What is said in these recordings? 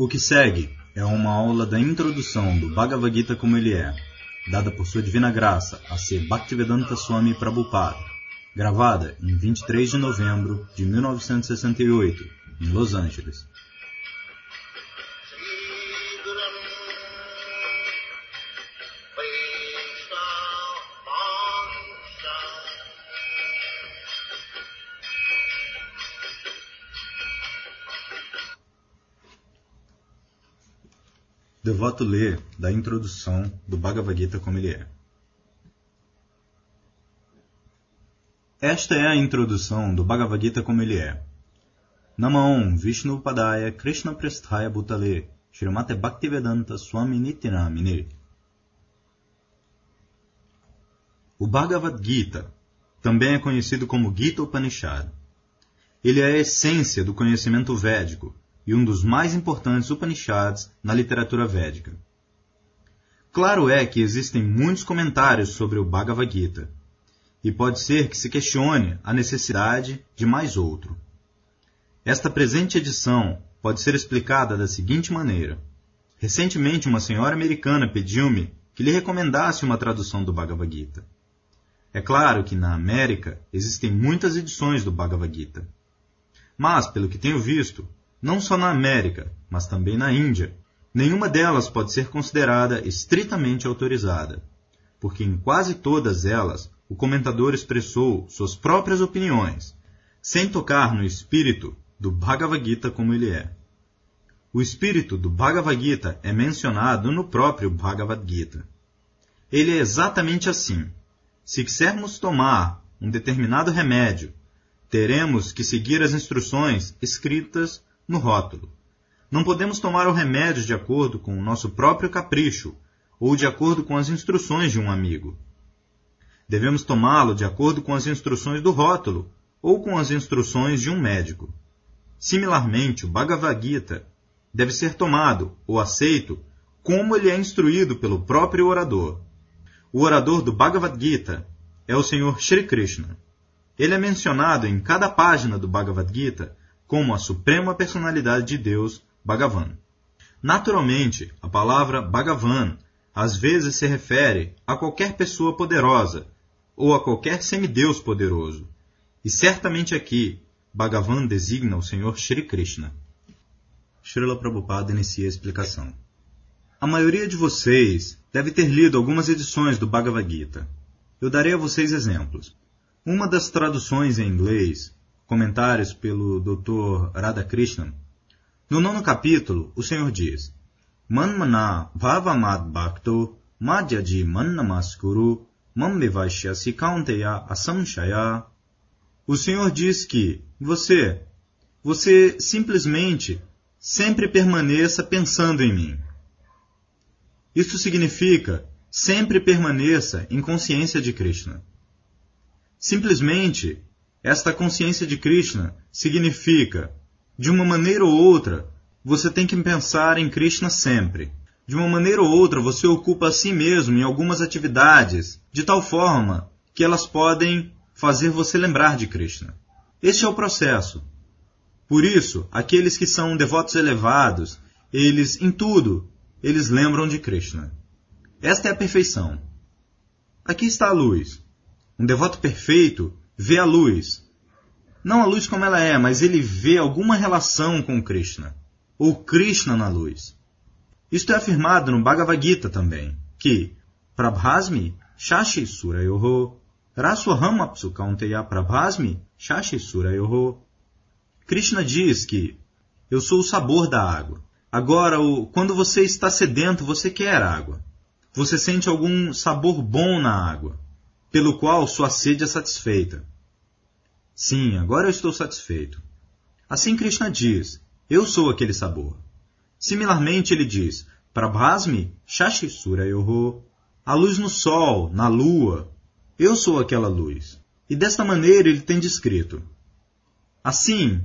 O que segue é uma aula da introdução do Bhagavad Gita como ele é, dada por sua divina graça a ser Bhaktivedanta Swami Prabhupada, gravada em 23 de novembro de 1968, em Los Angeles. Devoto lê da introdução do Bhagavad Gita como ele é. Esta é a introdução do Bhagavad Gita como ele é. Namaon Vishnu Padaya Krishna Presthaya Bhutale Srimate Bhaktivedanta Swami Nityanamine O Bhagavad Gita também é conhecido como Gita Upanishad. Ele é a essência do conhecimento védico e um dos mais importantes Upanishads na literatura védica. Claro é que existem muitos comentários sobre o Bhagavad Gita, e pode ser que se questione a necessidade de mais outro. Esta presente edição pode ser explicada da seguinte maneira. Recentemente, uma senhora americana pediu-me que lhe recomendasse uma tradução do Bhagavad Gita. É claro que na América existem muitas edições do Bhagavad Gita. Mas, pelo que tenho visto, não só na América, mas também na Índia. Nenhuma delas pode ser considerada estritamente autorizada, porque em quase todas elas o comentador expressou suas próprias opiniões, sem tocar no espírito do Bhagavad Gita como ele é. O espírito do Bhagavad Gita é mencionado no próprio Bhagavad Gita. Ele é exatamente assim. Se quisermos tomar um determinado remédio, teremos que seguir as instruções escritas no rótulo. Não podemos tomar o remédio de acordo com o nosso próprio capricho ou de acordo com as instruções de um amigo. Devemos tomá-lo de acordo com as instruções do rótulo ou com as instruções de um médico. Similarmente, o Bhagavad Gita deve ser tomado ou aceito como ele é instruído pelo próprio orador. O orador do Bhagavad Gita é o Senhor Shri Krishna. Ele é mencionado em cada página do Bhagavad Gita como a suprema personalidade de Deus, Bhagavan. Naturalmente, a palavra Bhagavan às vezes se refere a qualquer pessoa poderosa ou a qualquer semideus poderoso. E certamente aqui, Bhagavan designa o Senhor Shri Krishna. Srila Prabhupada inicia a explicação. A maioria de vocês deve ter lido algumas edições do Bhagavad Gita. Eu darei a vocês exemplos. Uma das traduções em inglês comentários pelo Dr. Radhakrishnan. No nono capítulo, o Senhor diz: Manmana bhavamad bhakto madhyaji mannamaskuru mammevaishyasi kaunteya asamshaya. O Senhor diz que você, você simplesmente sempre permaneça pensando em mim. Isso significa sempre permaneça em consciência de Krishna. Simplesmente esta consciência de Krishna significa, de uma maneira ou outra, você tem que pensar em Krishna sempre. De uma maneira ou outra, você ocupa a si mesmo em algumas atividades, de tal forma que elas podem fazer você lembrar de Krishna. Este é o processo. Por isso, aqueles que são devotos elevados, eles, em tudo, eles lembram de Krishna. Esta é a perfeição. Aqui está a luz. Um devoto perfeito vê a luz. Não a luz como ela é, mas ele vê alguma relação com Krishna, ou Krishna na luz. Isto é afirmado no Bhagavad Gita também, que Prabhasmi Shashi Surayoho Raswaham Apsu Kaunteya Prabhasmi Shashi Surayoho Krishna diz que eu sou o sabor da água. Agora, quando você está sedento, você quer água. Você sente algum sabor bom na água pelo qual sua sede é satisfeita. Sim, agora eu estou satisfeito. Assim Krishna diz, eu sou aquele sabor. Similarmente ele diz, Prabhasmi Shashisura Yoho, a luz no sol, na lua, eu sou aquela luz. E desta maneira ele tem descrito. Assim,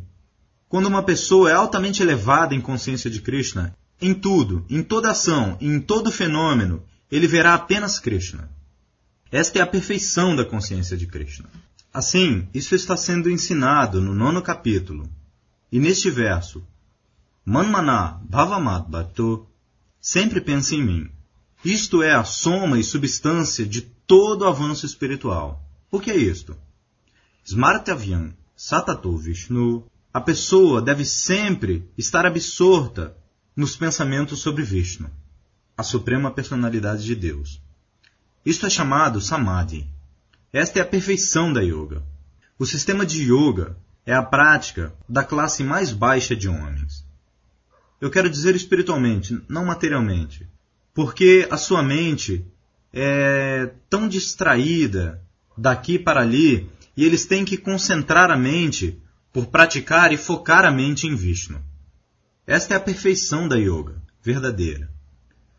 quando uma pessoa é altamente elevada em consciência de Krishna, em tudo, em toda ação, em todo fenômeno, ele verá apenas Krishna. Esta é a perfeição da consciência de Krishna. Assim, isso está sendo ensinado no nono capítulo. E neste verso, Manmana Bhavamat Bhakto, sempre pensa em mim. Isto é a soma e substância de todo avanço espiritual. O que é isto? Smartavyam Satato Vishnu. A pessoa deve sempre estar absorta nos pensamentos sobre Vishnu, a suprema personalidade de Deus. Isto é chamado Samadhi. Esta é a perfeição da yoga. O sistema de yoga é a prática da classe mais baixa de homens. Eu quero dizer espiritualmente, não materialmente, porque a sua mente é tão distraída daqui para ali e eles têm que concentrar a mente por praticar e focar a mente em Vishnu. Esta é a perfeição da yoga, verdadeira.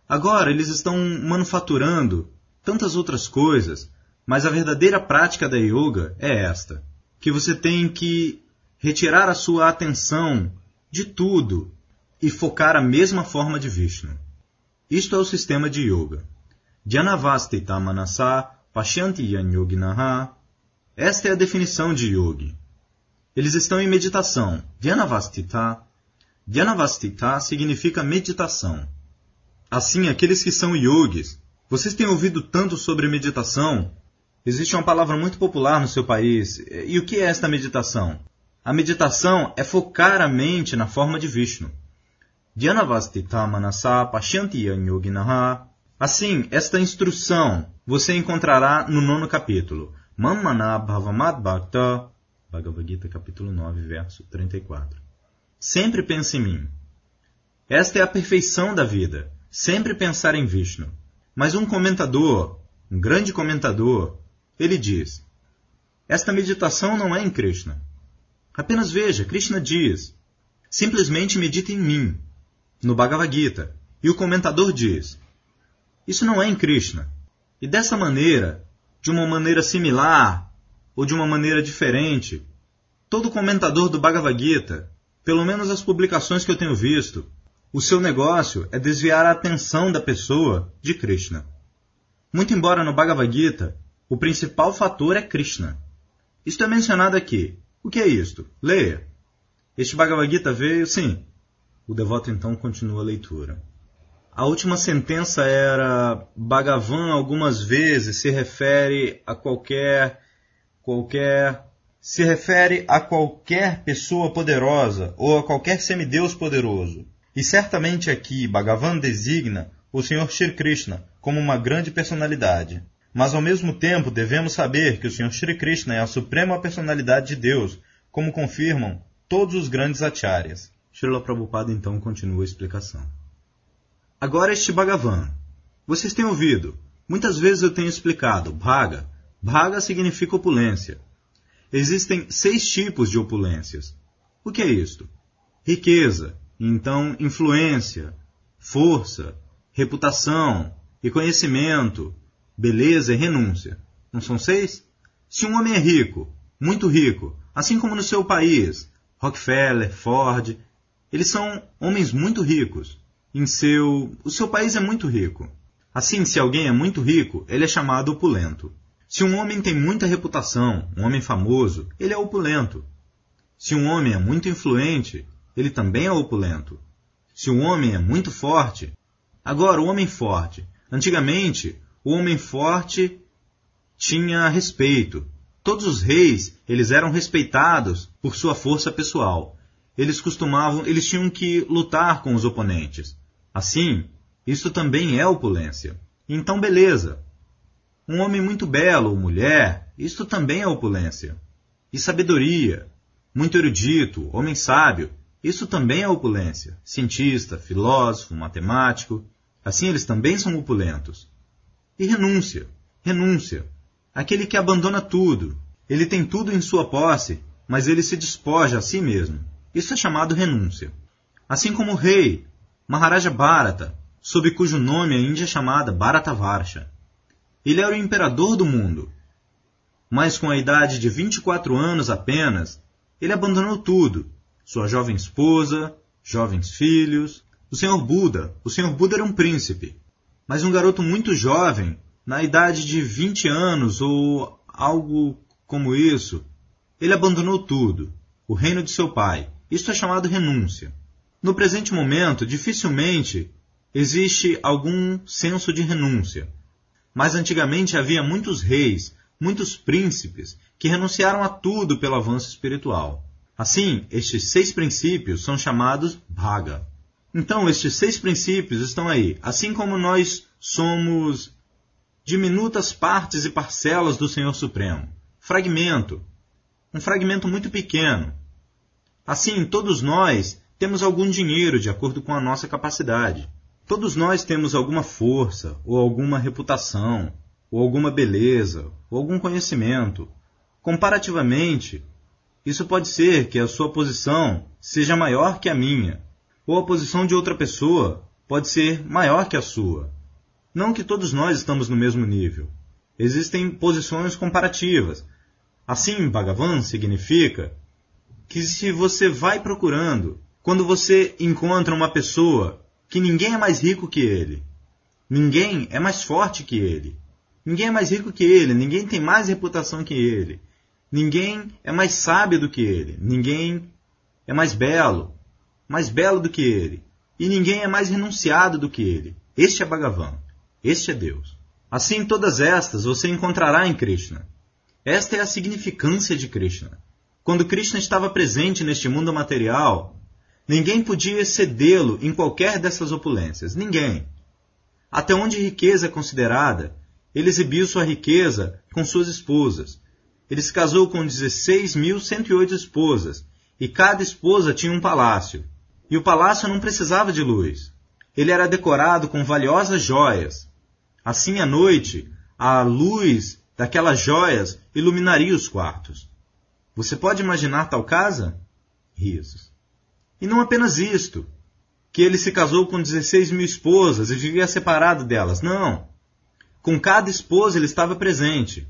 Agora eles estão manufaturando tantas outras coisas, mas a verdadeira prática da yoga é esta: que você tem que retirar a sua atenção de tudo e focar a mesma forma de Vishnu. Isto é o sistema de yoga. Dhyanavastita manasa pashyanti yan yoginaha. Esta é a definição de yogi. Eles estão em meditação. Dhyanavastita. Dhyanavastita significa meditação. Assim, aqueles que são yogis, vocês têm ouvido tanto sobre meditação? Existe uma palavra muito popular no seu país. E o que é esta meditação? A meditação é focar a mente na forma de Vishnu. Dhyanavastita manasa pashyanti yoginaha. Assim, esta instrução você encontrará no nono capítulo. Mammana bhavamad bhakta. Bhagavad Gita, capítulo 9, verso 34. Sempre pense em mim. Esta é a perfeição da vida. Sempre pensar em Vishnu. Mas um comentador, um grande comentador, ele diz: Esta meditação não é em Krishna. Apenas veja, Krishna diz: simplesmente medite em mim, no Bhagavad Gita. E o comentador diz: Isso não é em Krishna. E dessa maneira, de uma maneira similar ou de uma maneira diferente, todo comentador do Bhagavad Gita, pelo menos as publicações que eu tenho visto, o seu negócio é desviar a atenção da pessoa de Krishna. Muito embora no Bhagavad Gita o principal fator é Krishna. Isto é mencionado aqui. O que é isto? Leia. Este Bhagavad Gita veio, sim. O devoto então continua a leitura. A última sentença era Bhagavan algumas vezes se refere a qualquer qualquer se refere a qualquer pessoa poderosa ou a qualquer semideus poderoso. E certamente aqui Bhagavan designa o Senhor Shri Krishna como uma grande personalidade. Mas ao mesmo tempo devemos saber que o Senhor Shri Krishna é a suprema personalidade de Deus, como confirmam todos os grandes acharyas. Srila Prabhupada então continua a explicação. Agora este Bhagavan. Vocês têm ouvido. Muitas vezes eu tenho explicado. Bhaga. Bhaga significa opulência. Existem seis tipos de opulências. O que é isto? Riqueza, então, influência, força, reputação e conhecimento, beleza e renúncia. Não são seis? Se um homem é rico, muito rico, assim como no seu país, Rockefeller, Ford, eles são homens muito ricos. Em seu, o seu país é muito rico. Assim, se alguém é muito rico, ele é chamado opulento. Se um homem tem muita reputação, um homem famoso, ele é opulento. Se um homem é muito influente, ele também é opulento. Se um homem é muito forte, agora o homem forte. Antigamente, o homem forte tinha respeito. Todos os reis, eles eram respeitados por sua força pessoal. Eles costumavam, eles tinham que lutar com os oponentes. Assim, isso também é opulência. Então, beleza. Um homem muito belo ou mulher, isto também é opulência. E sabedoria, muito erudito, homem sábio, isso também é opulência. Cientista, filósofo, matemático. Assim eles também são opulentos. E renúncia. Renúncia. Aquele que abandona tudo. Ele tem tudo em sua posse, mas ele se despoja a si mesmo. Isso é chamado renúncia. Assim como o rei, Maharaja Bharata, sob cujo nome a Índia é chamada Bharatavarsha. Ele era o imperador do mundo. Mas com a idade de 24 anos apenas, ele abandonou tudo sua jovem esposa, jovens filhos. O Senhor Buda, o Senhor Buda era um príncipe, mas um garoto muito jovem, na idade de 20 anos ou algo como isso, ele abandonou tudo, o reino de seu pai. Isto é chamado renúncia. No presente momento, dificilmente existe algum senso de renúncia. Mas antigamente havia muitos reis, muitos príncipes, que renunciaram a tudo pelo avanço espiritual. Assim, estes seis princípios são chamados Bhaga. Então, estes seis princípios estão aí. Assim como nós somos diminutas partes e parcelas do Senhor Supremo. Fragmento. Um fragmento muito pequeno. Assim, todos nós temos algum dinheiro de acordo com a nossa capacidade. Todos nós temos alguma força, ou alguma reputação, ou alguma beleza, ou algum conhecimento. Comparativamente, isso pode ser que a sua posição seja maior que a minha, ou a posição de outra pessoa pode ser maior que a sua. Não que todos nós estamos no mesmo nível. Existem posições comparativas. Assim, Bhagavan significa que se você vai procurando, quando você encontra uma pessoa que ninguém é mais rico que ele, ninguém é mais forte que ele, ninguém é mais rico que ele, ninguém tem mais reputação que ele, ninguém é mais sábio do que ele, ninguém é mais belo, mais belo do que ele, e ninguém é mais renunciado do que ele. Este é Bhagavan. Este é Deus. Assim, todas estas você encontrará em Krishna. Esta é a significância de Krishna. Quando Krishna estava presente neste mundo material, ninguém podia excedê-lo em qualquer dessas opulências. Ninguém. Até onde riqueza é considerada, ele exibiu sua riqueza com suas esposas. Ele se casou com 16.108 esposas, e cada esposa tinha um palácio. E o palácio não precisava de luz. Ele era decorado com valiosas joias, Assim à noite, a luz daquelas joias iluminaria os quartos. Você pode imaginar tal casa? Risos. E não apenas isto, que ele se casou com 16 mil esposas e vivia separado delas. Não. Com cada esposa ele estava presente.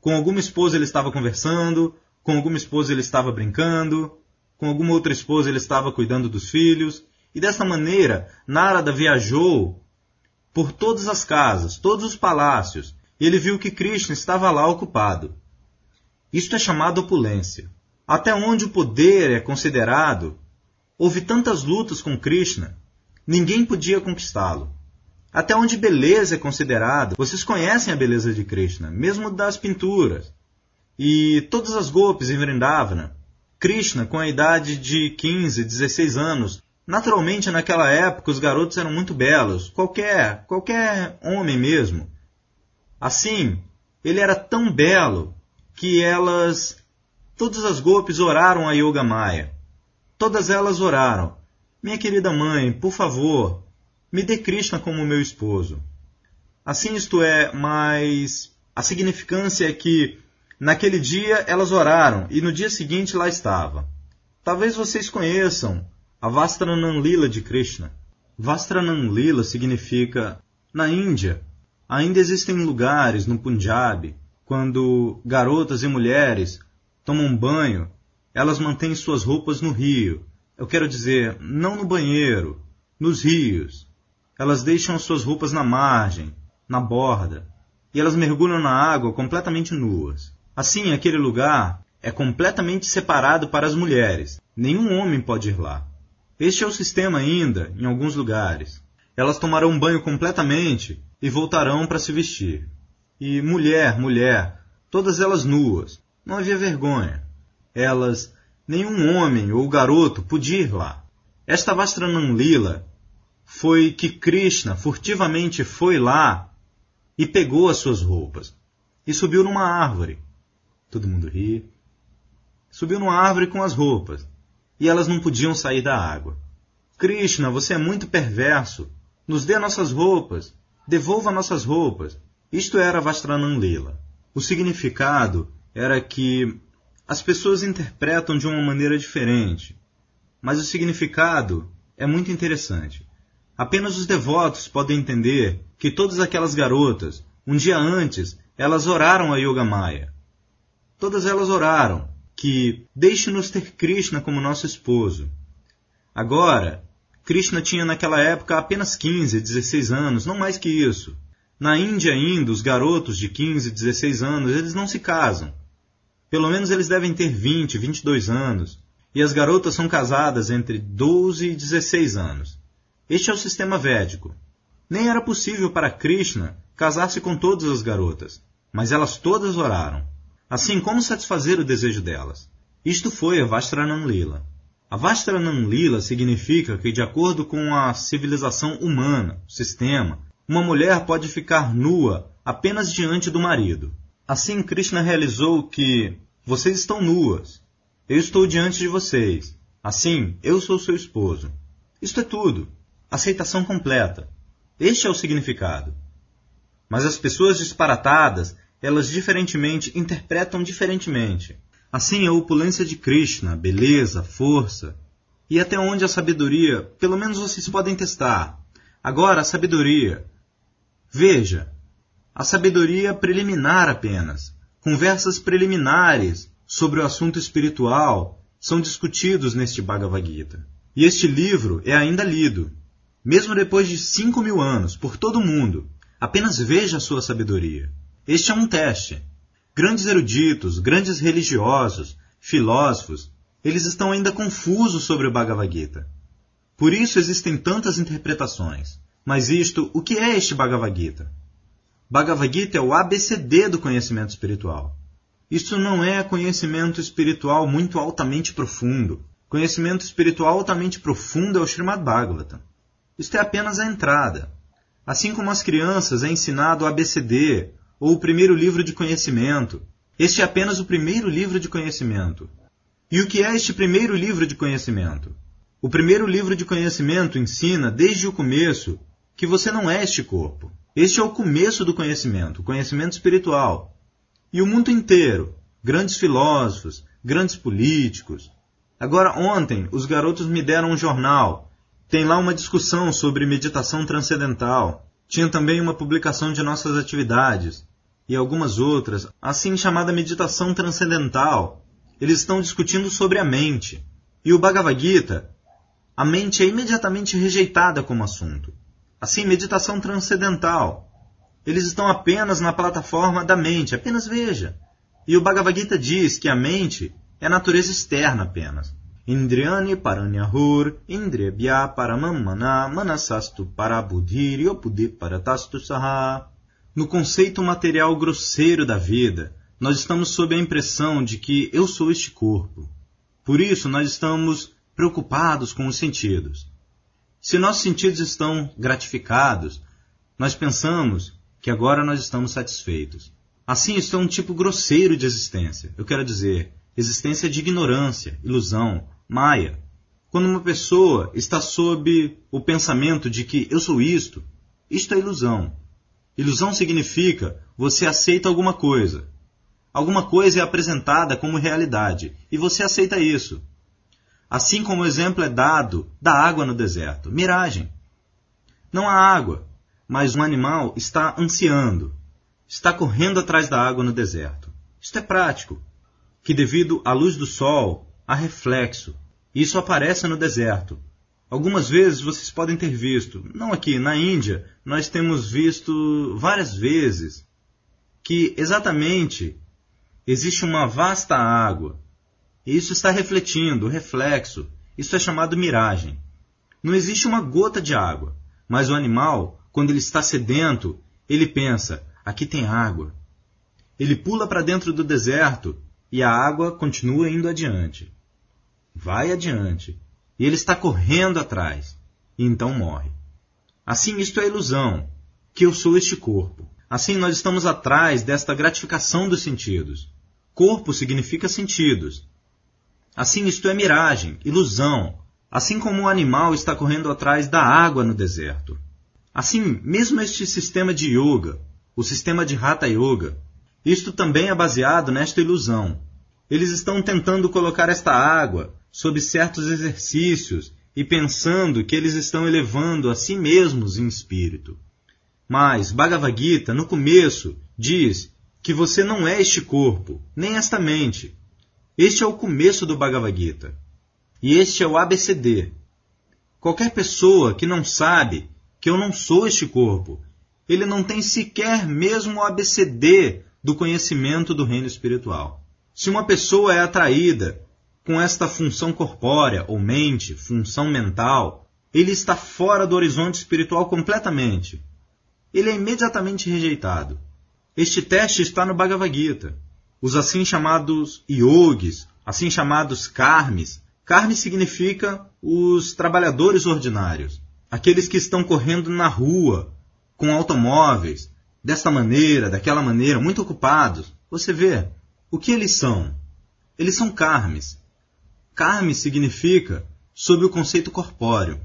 Com alguma esposa ele estava conversando, com alguma esposa ele estava brincando, com alguma outra esposa ele estava cuidando dos filhos. E dessa maneira, Narada viajou por todas as casas, todos os palácios, e ele viu que Krishna estava lá ocupado. Isto é chamado opulência. Até onde o poder é considerado, houve tantas lutas com Krishna, ninguém podia conquistá-lo. Até onde beleza é considerada, vocês conhecem a beleza de Krishna, mesmo das pinturas. E todas as golpes em Vrindavana, Krishna, com a idade de 15, 16 anos, Naturalmente, naquela época, os garotos eram muito belos, qualquer, qualquer homem mesmo. Assim, ele era tão belo que elas, todas as golpes oraram a Yoga Maya. Todas elas oraram. Minha querida mãe, por favor, me dê Krishna como meu esposo. Assim isto é, mas a significância é que naquele dia elas oraram e no dia seguinte lá estava. Talvez vocês conheçam a Vastranam Lila de Krishna. Vastranam Lila significa na Índia. Ainda existem lugares no Punjab quando garotas e mulheres tomam banho, elas mantêm suas roupas no rio. Eu quero dizer, não no banheiro, nos rios. Elas deixam suas roupas na margem, na borda, e elas mergulham na água completamente nuas. Assim, aquele lugar é completamente separado para as mulheres. Nenhum homem pode ir lá. Este é o sistema ainda em alguns lugares. Elas tomarão banho completamente e voltarão para se vestir. E mulher, mulher, todas elas nuas. Não havia vergonha. Elas, nenhum homem ou garoto podia ir lá. Esta Vastranam Lila foi que Krishna furtivamente foi lá e pegou as suas roupas e subiu numa árvore. Todo mundo ri. Subiu numa árvore com as roupas e elas não podiam sair da água. Krishna, você é muito perverso. Nos dê nossas roupas. Devolva nossas roupas. Isto era Vastranam Lila. O significado era que as pessoas interpretam de uma maneira diferente, mas o significado é muito interessante. Apenas os devotos podem entender que todas aquelas garotas, um dia antes, elas oraram a Yoga Maya. Todas elas oraram, que deixe-nos ter Krishna como nosso esposo. Agora, Krishna tinha naquela época apenas 15, 16 anos, não mais que isso. Na Índia ainda, os garotos de 15, 16 anos, eles não se casam. Pelo menos eles devem ter 20, 22 anos. e as garotas são casadas entre 12 e 16 anos. Este é o sistema védico. Nem era possível para Krishna casar-se com todas as garotas, mas elas todas oraram. Assim, como satisfazer o desejo delas? Isto foi a Vastranam Lila. A Vastranam Lila significa que, de acordo com a civilização humana, o sistema, uma mulher pode ficar nua apenas diante do marido. Assim, Krishna realizou que vocês estão nuas, eu estou diante de vocês. Assim, eu sou seu esposo. Isto é tudo. Aceitação completa. Este é o significado. Mas as pessoas disparatadas, elas diferentemente interpretam diferentemente. Assim, a opulência de Krishna, beleza, força, e até onde a sabedoria, pelo menos vocês podem testar. Agora, a sabedoria. Veja, a sabedoria preliminar apenas, conversas preliminares sobre o assunto espiritual são discutidos neste Bhagavad Gita. E este livro é ainda lido, mesmo depois de cinco mil anos, por todo o mundo. Apenas veja a sua sabedoria. Este é um teste. Grandes eruditos, grandes religiosos, filósofos, eles estão ainda confusos sobre o Bhagavad Gita. Por isso existem tantas interpretações. Mas isto, o que é este Bhagavad Gita? Bhagavad Gita é o ABCD do conhecimento espiritual. Isso não é conhecimento espiritual muito altamente profundo. Conhecimento espiritual altamente profundo é o Srimad Bhagavatam. Isto é apenas a entrada. Assim como as crianças é ensinado o ABCD, ou o primeiro livro de conhecimento. Este é apenas o primeiro livro de conhecimento. E o que é este primeiro livro de conhecimento? O primeiro livro de conhecimento ensina, desde o começo, que você não é este corpo. Este é o começo do conhecimento, o conhecimento espiritual. E o mundo inteiro, grandes filósofos, grandes políticos. Agora, ontem, os garotos me deram um jornal. Tem lá uma discussão sobre meditação transcendental. Tinha também uma publicação de nossas atividades e algumas outras, assim chamada meditação transcendental. Eles estão discutindo sobre a mente. E o Bhagavad Gita, a mente é imediatamente rejeitada como assunto. Assim, meditação transcendental. Eles estão apenas na plataforma da mente, apenas veja. E o Bhagavad Gita diz que a mente é natureza externa apenas. Indriyani paranyahur, indriyabhya paramamana, manasastu parabudhir, yopude paratastu saha. No conceito material grosseiro da vida, nós estamos sob a impressão de que eu sou este corpo. Por isso, nós estamos preocupados com os sentidos. Se nossos sentidos estão gratificados, nós pensamos que agora nós estamos satisfeitos. Assim, isso é um tipo grosseiro de existência. Eu quero dizer, existência de ignorância, ilusão, maia. Quando uma pessoa está sob o pensamento de que eu sou isto, isto é ilusão. Ilusão significa você aceita alguma coisa. Alguma coisa é apresentada como realidade e você aceita isso. Assim como o exemplo é dado da água no deserto. Miragem. Não há água, mas um animal está ansiando, está correndo atrás da água no deserto. Isto é prático, que devido à luz do sol, há reflexo. Isso aparece no deserto. Algumas vezes vocês podem ter visto, não aqui, na Índia, nós temos visto várias vezes que exatamente existe uma vasta água. E isso está refletindo, reflexo. Isso é chamado miragem. Não existe uma gota de água, mas o animal quando ele está sedento, ele pensa: aqui tem água. Ele pula para dentro do deserto e a água continua indo adiante. Vai adiante. E ele está correndo atrás. E então morre. Assim, isto é ilusão, que eu sou este corpo. Assim, nós estamos atrás desta gratificação dos sentidos. Corpo significa sentidos. Assim, isto é miragem, ilusão, assim como o animal está correndo atrás da água no deserto. Assim, mesmo este sistema de yoga, o sistema de Hatha Yoga, isto também é baseado nesta ilusão. Eles estão tentando colocar esta água sob certos exercícios e pensando que eles estão elevando a si mesmos em espírito. Mas Bhagavad Gita, no começo, diz que você não é este corpo, nem esta mente. Este é o começo do Bhagavad Gita. E este é o ABCD. Qualquer pessoa que não sabe que eu não sou este corpo. Ele não tem sequer mesmo o ABCD do conhecimento do reino espiritual. Se uma pessoa é atraída com esta função corpórea ou mente, função mental, ele está fora do horizonte espiritual completamente. Ele é imediatamente rejeitado. Este teste está no Bhagavad Gita. Os assim chamados yogis, assim chamados karmis, karmi significa os trabalhadores ordinários, aqueles que estão correndo na rua, com automóveis, desta maneira, daquela maneira, muito ocupados. Você vê, o que eles são? Eles são karmis. Karmi significa sob o conceito corpóreo.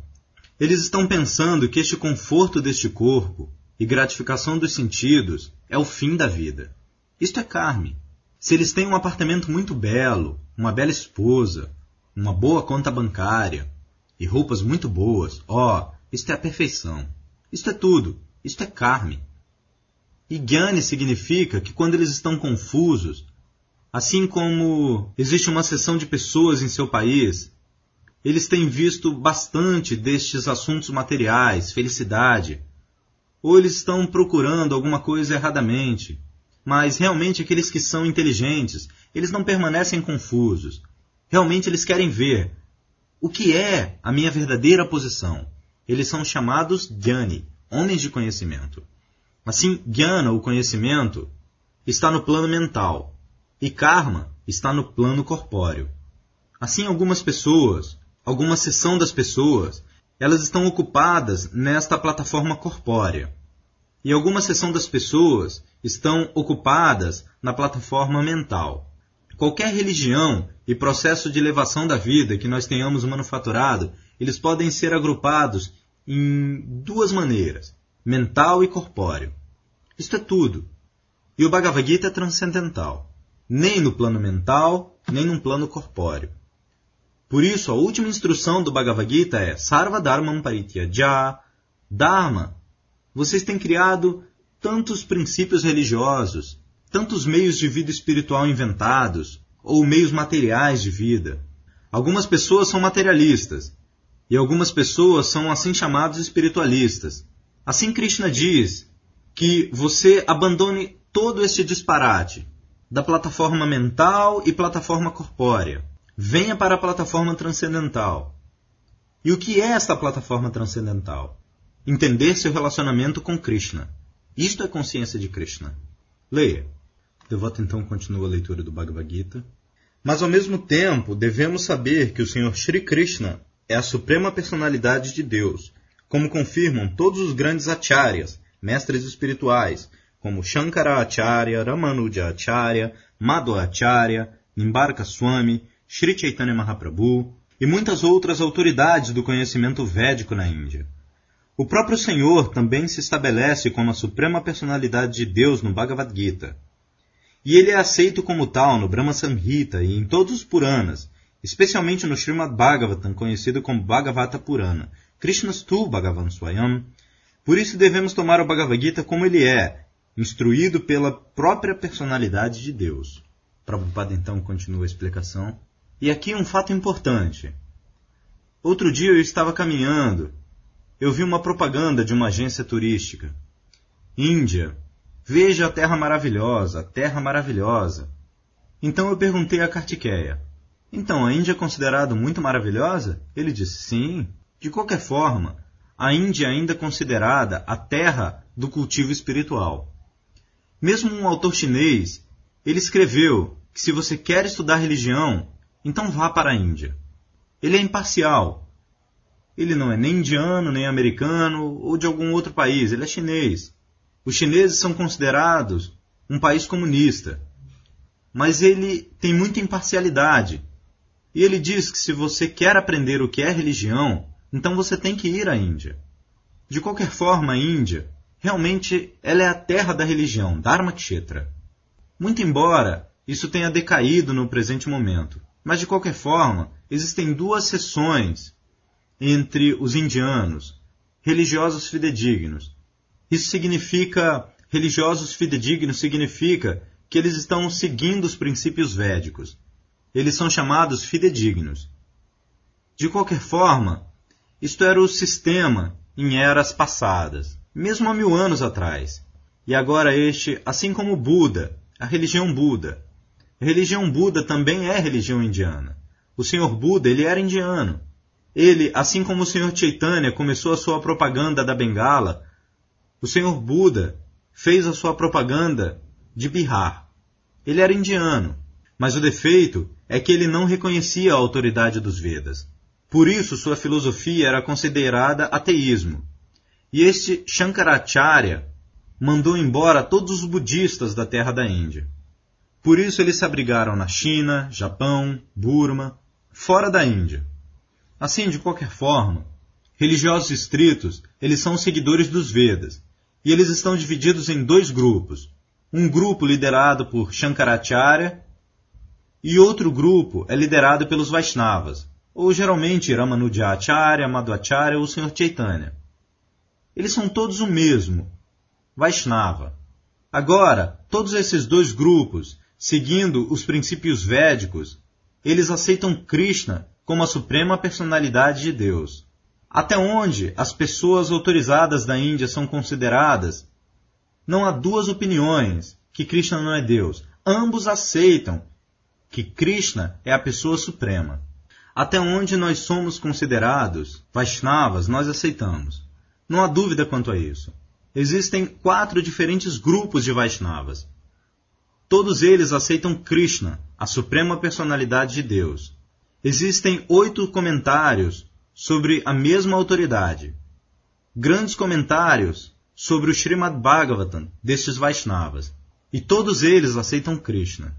Eles estão pensando que este conforto deste corpo e gratificação dos sentidos é o fim da vida. Isto é karmi. Se eles têm um apartamento muito belo, uma bela esposa, uma boa conta bancária e roupas muito boas, ó, oh, isto é a perfeição. Isto é tudo. Isto é karmi. E Gyani significa que quando eles estão confusos, assim como existe uma seção de pessoas em seu país, eles têm visto bastante destes assuntos materiais, felicidade, ou eles estão procurando alguma coisa erradamente. Mas realmente aqueles que são inteligentes, eles não permanecem confusos. Realmente eles querem ver o que é a minha verdadeira posição. Eles são chamados Jnani, homens de conhecimento. Assim, Jnana, o conhecimento, está no plano mental e Karma está no plano corpóreo. Assim, algumas pessoas, alguma seção das pessoas, elas estão ocupadas nesta plataforma corpórea. E alguma seção das pessoas estão ocupadas na plataforma mental. Qualquer religião e processo de elevação da vida que nós tenhamos manufaturado, eles podem ser agrupados em duas maneiras mental e corpóreo. Isto é tudo. E o Bhagavad Gita é transcendental, nem no plano mental, nem no plano corpóreo. Por isso, a última instrução do Bhagavad Gita é Sarva Dharmam Parityaja. Dharma, vocês têm criado tantos princípios religiosos, tantos meios de vida espiritual inventados, ou meios materiais de vida. Algumas pessoas são materialistas, e algumas pessoas são assim chamados espiritualistas. Assim Krishna diz que você abandone todo este disparate da plataforma mental e plataforma corpórea. Venha para a plataforma transcendental. E o que é esta plataforma transcendental? Entender seu relacionamento com Krishna. Isto é consciência de Krishna. Leia. Devoto então continua a leitura do Bhagavad Gita. Mas ao mesmo tempo, devemos saber que o Senhor Shri Krishna é a suprema personalidade de Deus como confirmam todos os grandes acharyas, mestres espirituais, como Shankara Acharya, Ramanuja Acharya, Madhva Acharya, Nimbarka Swami, Sri Chaitanya Mahaprabhu e muitas outras autoridades do conhecimento védico na Índia. O próprio Senhor também se estabelece como a suprema personalidade de Deus no Bhagavad Gita. E ele é aceito como tal no Brahma Samhita e em todos os Puranas, especialmente no Srimad Bhagavatam, conhecido como Bhagavata Purana, Krishnastu Bhagavan Swayam. Por isso devemos tomar o Bhagavad Gita como ele é, instruído pela própria personalidade de Deus. Prabhupada então continua a explicação. E aqui um fato importante. Outro dia eu estava caminhando. Eu vi uma propaganda de uma agência turística. Índia. Veja a terra maravilhosa, a terra maravilhosa. Então eu perguntei a Kartikeya. Então, a Índia é considerada muito maravilhosa? Ele disse sim. De qualquer forma, a Índia é ainda considerada a terra do cultivo espiritual. Mesmo um autor chinês, ele escreveu que se você quer estudar religião, então vá para a Índia. Ele é imparcial. Ele não é nem indiano, nem americano ou de algum outro país, ele é chinês. Os chineses são considerados um país comunista. Mas ele tem muita imparcialidade. E ele diz que se você quer aprender o que é religião, então você tem que ir à Índia. De qualquer forma, a Índia, realmente, ela é a terra da religião, Dharmakshetra. Muito embora isso tenha decaído no presente momento, mas de qualquer forma, existem duas seções entre os indianos, religiosos fidedignos. Isso significa, religiosos fidedignos significa que eles estão seguindo os princípios védicos. Eles são chamados fidedignos. De qualquer forma, isto era o sistema em eras passadas, mesmo há mil anos atrás. E agora este, assim como Buda, a religião Buda. A religião Buda também é religião indiana. O Sr. Buda, ele era indiano. Ele, assim como o Sr. Chaitanya começou a sua propaganda da Bengala, o Sr. Buda fez a sua propaganda de Bihar. Ele era indiano, mas o defeito é que ele não reconhecia a autoridade dos Vedas. Por isso, sua filosofia era considerada ateísmo. E este Shankaracharya mandou embora todos os budistas da terra da Índia. Por isso eles se abrigaram na China, Japão, Burma, fora da Índia. Assim, de qualquer forma, religiosos estritos, eles são seguidores dos Vedas, e eles estão divididos em dois grupos. Um grupo liderado por Shankaracharya e outro grupo é liderado pelos Vaishnavas, ou geralmente Ramanujacharya, Madhvacharya ou Sr. Chaitanya. Eles são todos o mesmo, Vaishnava. Agora, todos esses dois grupos, seguindo os princípios védicos, eles aceitam Krishna como a suprema personalidade de Deus. Até onde as pessoas autorizadas da Índia são consideradas, não há duas opiniões que Krishna não é Deus. Ambos aceitam que Krishna é a pessoa suprema. Até onde nós somos considerados Vaishnavas, nós aceitamos. Não há dúvida quanto a isso existem quatro diferentes grupos de Vaishnavas. Todos eles aceitam Krishna, a suprema personalidade de Deus. Existem oito comentários sobre a mesma autoridade. Grandes comentários sobre o Srimad Bhagavatam destes Vaishnavas. E todos eles aceitam Krishna.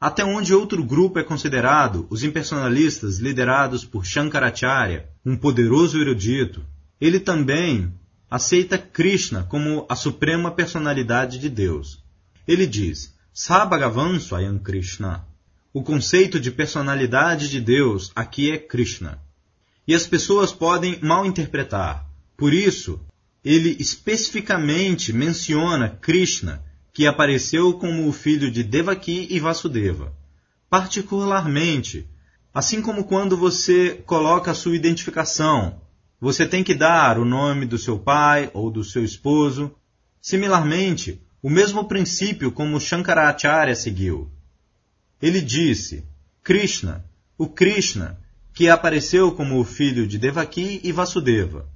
Até onde outro grupo é considerado os impersonalistas liderados por Shankaracharya, um poderoso erudito, ele também aceita Krishna como a suprema personalidade de Deus. Ele diz: Sabhagavan Swayam Krishna. O conceito de personalidade de Deus aqui é Krishna. E as pessoas podem mal interpretar. Por isso, ele especificamente menciona Krishna, que apareceu como o filho de Devaki e Vasudeva. Particularmente, assim como quando você coloca a sua identificação você tem que dar o nome do seu pai ou do seu esposo. Similarmente, o mesmo princípio como Shankaracharya seguiu. Ele disse: Krishna, o Krishna, que apareceu como o filho de Devaki e Vasudeva.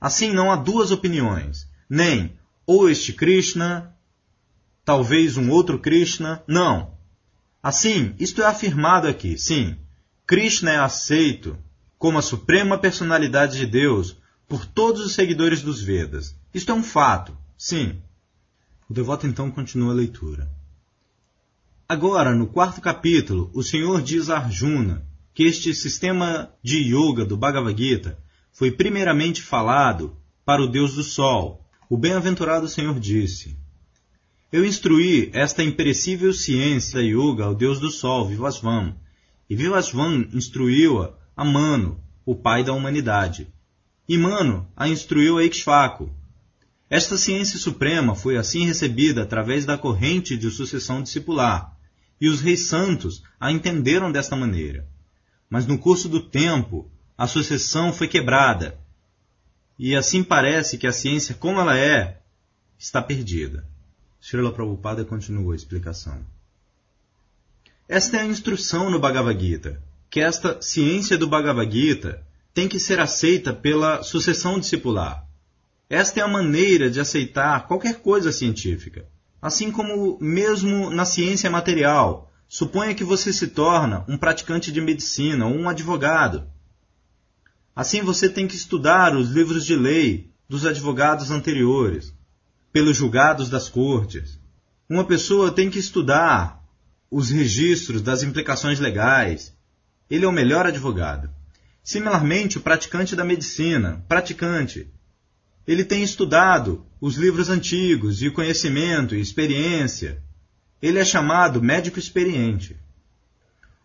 Assim não há duas opiniões, nem ou este Krishna, talvez um outro Krishna, não. Assim, isto é afirmado aqui, sim, Krishna é aceito como a suprema personalidade de Deus por todos os seguidores dos Vedas. Isto é um fato, sim. O devoto então continua a leitura. Agora, no quarto capítulo, o Senhor diz a Arjuna que este sistema de yoga do Bhagavad Gita foi primeiramente falado para o Deus do Sol. O bem-aventurado Senhor disse: Eu instruí esta imperecível ciência da yoga ao Deus do Sol, Vivasvam, e Vivasvam instruiu-a a Mano, o pai da humanidade. E Mano a instruiu a Ixfaco. Esta ciência suprema foi assim recebida através da corrente de sucessão discipular, e os reis santos a entenderam desta maneira. Mas no curso do tempo, a sucessão foi quebrada, e assim parece que a ciência como ela é, está perdida. Srila Prabhupada continua a explicação. Esta é a instrução no Bhagavad Gita que esta ciência do Bhagavad Gita tem que ser aceita pela sucessão discipular. Esta é a maneira de aceitar qualquer coisa científica. Assim como mesmo na ciência material, suponha que você se torna um praticante de medicina ou um advogado. Assim você tem que estudar os livros de lei dos advogados anteriores, pelos julgados das cortes. Uma pessoa tem que estudar os registros das implicações legais, ele é o melhor advogado. Similarmente, o praticante da medicina, praticante, ele tem estudado os livros antigos e conhecimento e experiência. Ele é chamado médico experiente.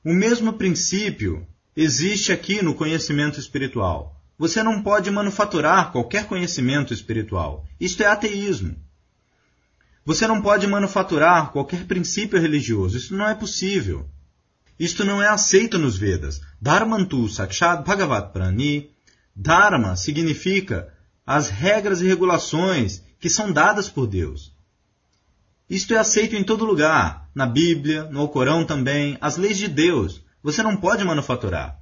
O mesmo princípio existe aqui no conhecimento espiritual. Você não pode manufaturar qualquer conhecimento espiritual. Isto é ateísmo. Você não pode manufaturar qualquer princípio religioso. Isso não é possível. Isto não é aceito nos Vedas. Dharmantu Sakshat Bhagavat Prani. Dharma significa as regras e regulações que são dadas por Deus. Isto é aceito em todo lugar, na Bíblia, no Alcorão também, as leis de Deus, Você não pode manufaturar.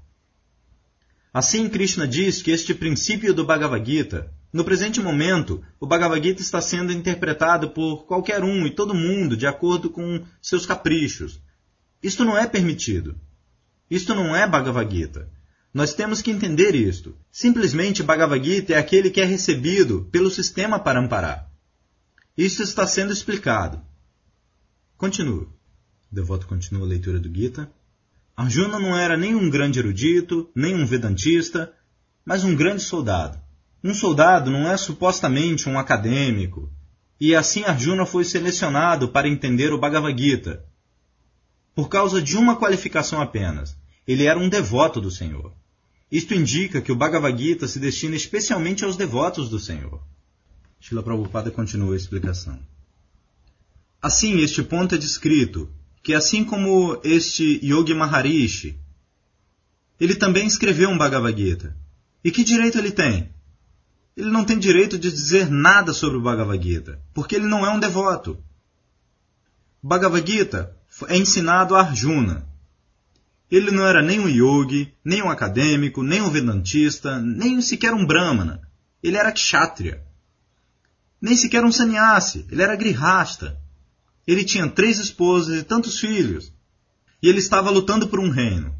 Assim, Krishna diz que este princípio do Bhagavad Gita, no presente momento, o Bhagavad Gita está sendo interpretado por qualquer um e todo mundo de acordo com seus caprichos. Isto não é permitido. Isto não é Bhagavad Gita. Nós temos que entender isto. Simplesmente Bhagavad Gita é aquele que é recebido pelo sistema para amparar. Isso está sendo explicado. Continua. O devoto continua a leitura do Gita. Arjuna não era nem um grande erudito, nem um vedantista, mas um grande soldado. Um soldado não é supostamente um acadêmico. E assim Arjuna foi selecionado para entender o Bhagavad Gita. Por causa de uma qualificação apenas. Ele era um devoto do Senhor. Isto indica que o Bhagavad Gita se destina especialmente aos devotos do Senhor. Shila Prabhupada continua a explicação. Assim, este ponto é descrito que assim como este Yogi Maharishi, ele também escreveu um Bhagavad Gita. E que direito ele tem? Ele não tem direito de dizer nada sobre o Bhagavad Gita, porque ele não é um devoto. Bhagavad Gita é ensinado a Arjuna. Ele não era nem um yogi, nem um acadêmico, nem um vedantista, nem sequer um brahmana. Ele era kshatriya. Nem sequer um sannyasi, ele era grihasta. Ele tinha três esposas e tantos filhos. E ele estava lutando por um reino.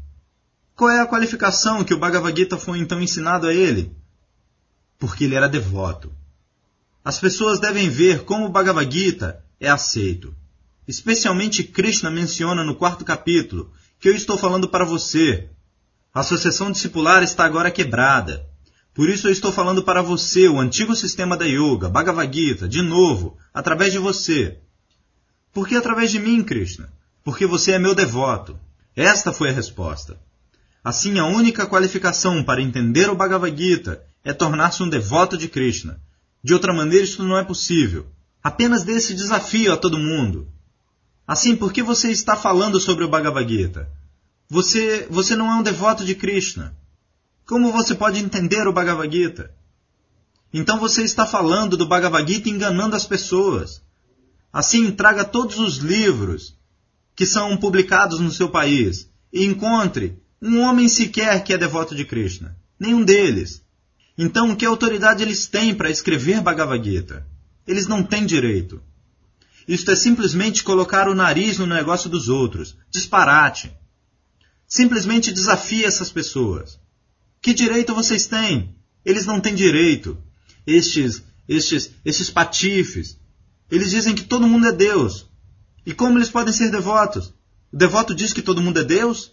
Qual é a qualificação que o Bhagavad Gita foi então ensinado a ele? Porque ele era devoto. As pessoas devem ver como o Bhagavad Gita é aceito. Especialmente Krishna menciona no quarto capítulo que eu estou falando para você. A associação discipular está agora quebrada. Por isso eu estou falando para você o antigo sistema da yoga, Bhagavad Gita, de novo, através de você. Por que através de mim, Krishna? Porque você é meu devoto. Esta foi a resposta. Assim, a única qualificação para entender o Bhagavad Gita é tornar-se um devoto de Krishna. De outra maneira, isto não é possível. Apenas dê esse desafio a todo mundo. Assim, por que você está falando sobre o Bhagavad Gita? Você, você não é um devoto de Krishna. Como você pode entender o Bhagavad Gita? Então você está falando do Bhagavad Gita enganando as pessoas. Assim, traga todos os livros que são publicados no seu país e encontre um homem sequer que é devoto de Krishna. Nenhum deles. Então, que autoridade eles têm para escrever Bhagavad Gita? Eles não têm direito. Isto é simplesmente colocar o nariz no negócio dos outros. Disparate. Simplesmente desafie essas pessoas. Que direito vocês têm? Eles não têm direito. Estes, estes, estes patifes, eles dizem que todo mundo é Deus. E como eles podem ser devotos? O devoto diz que todo mundo é Deus?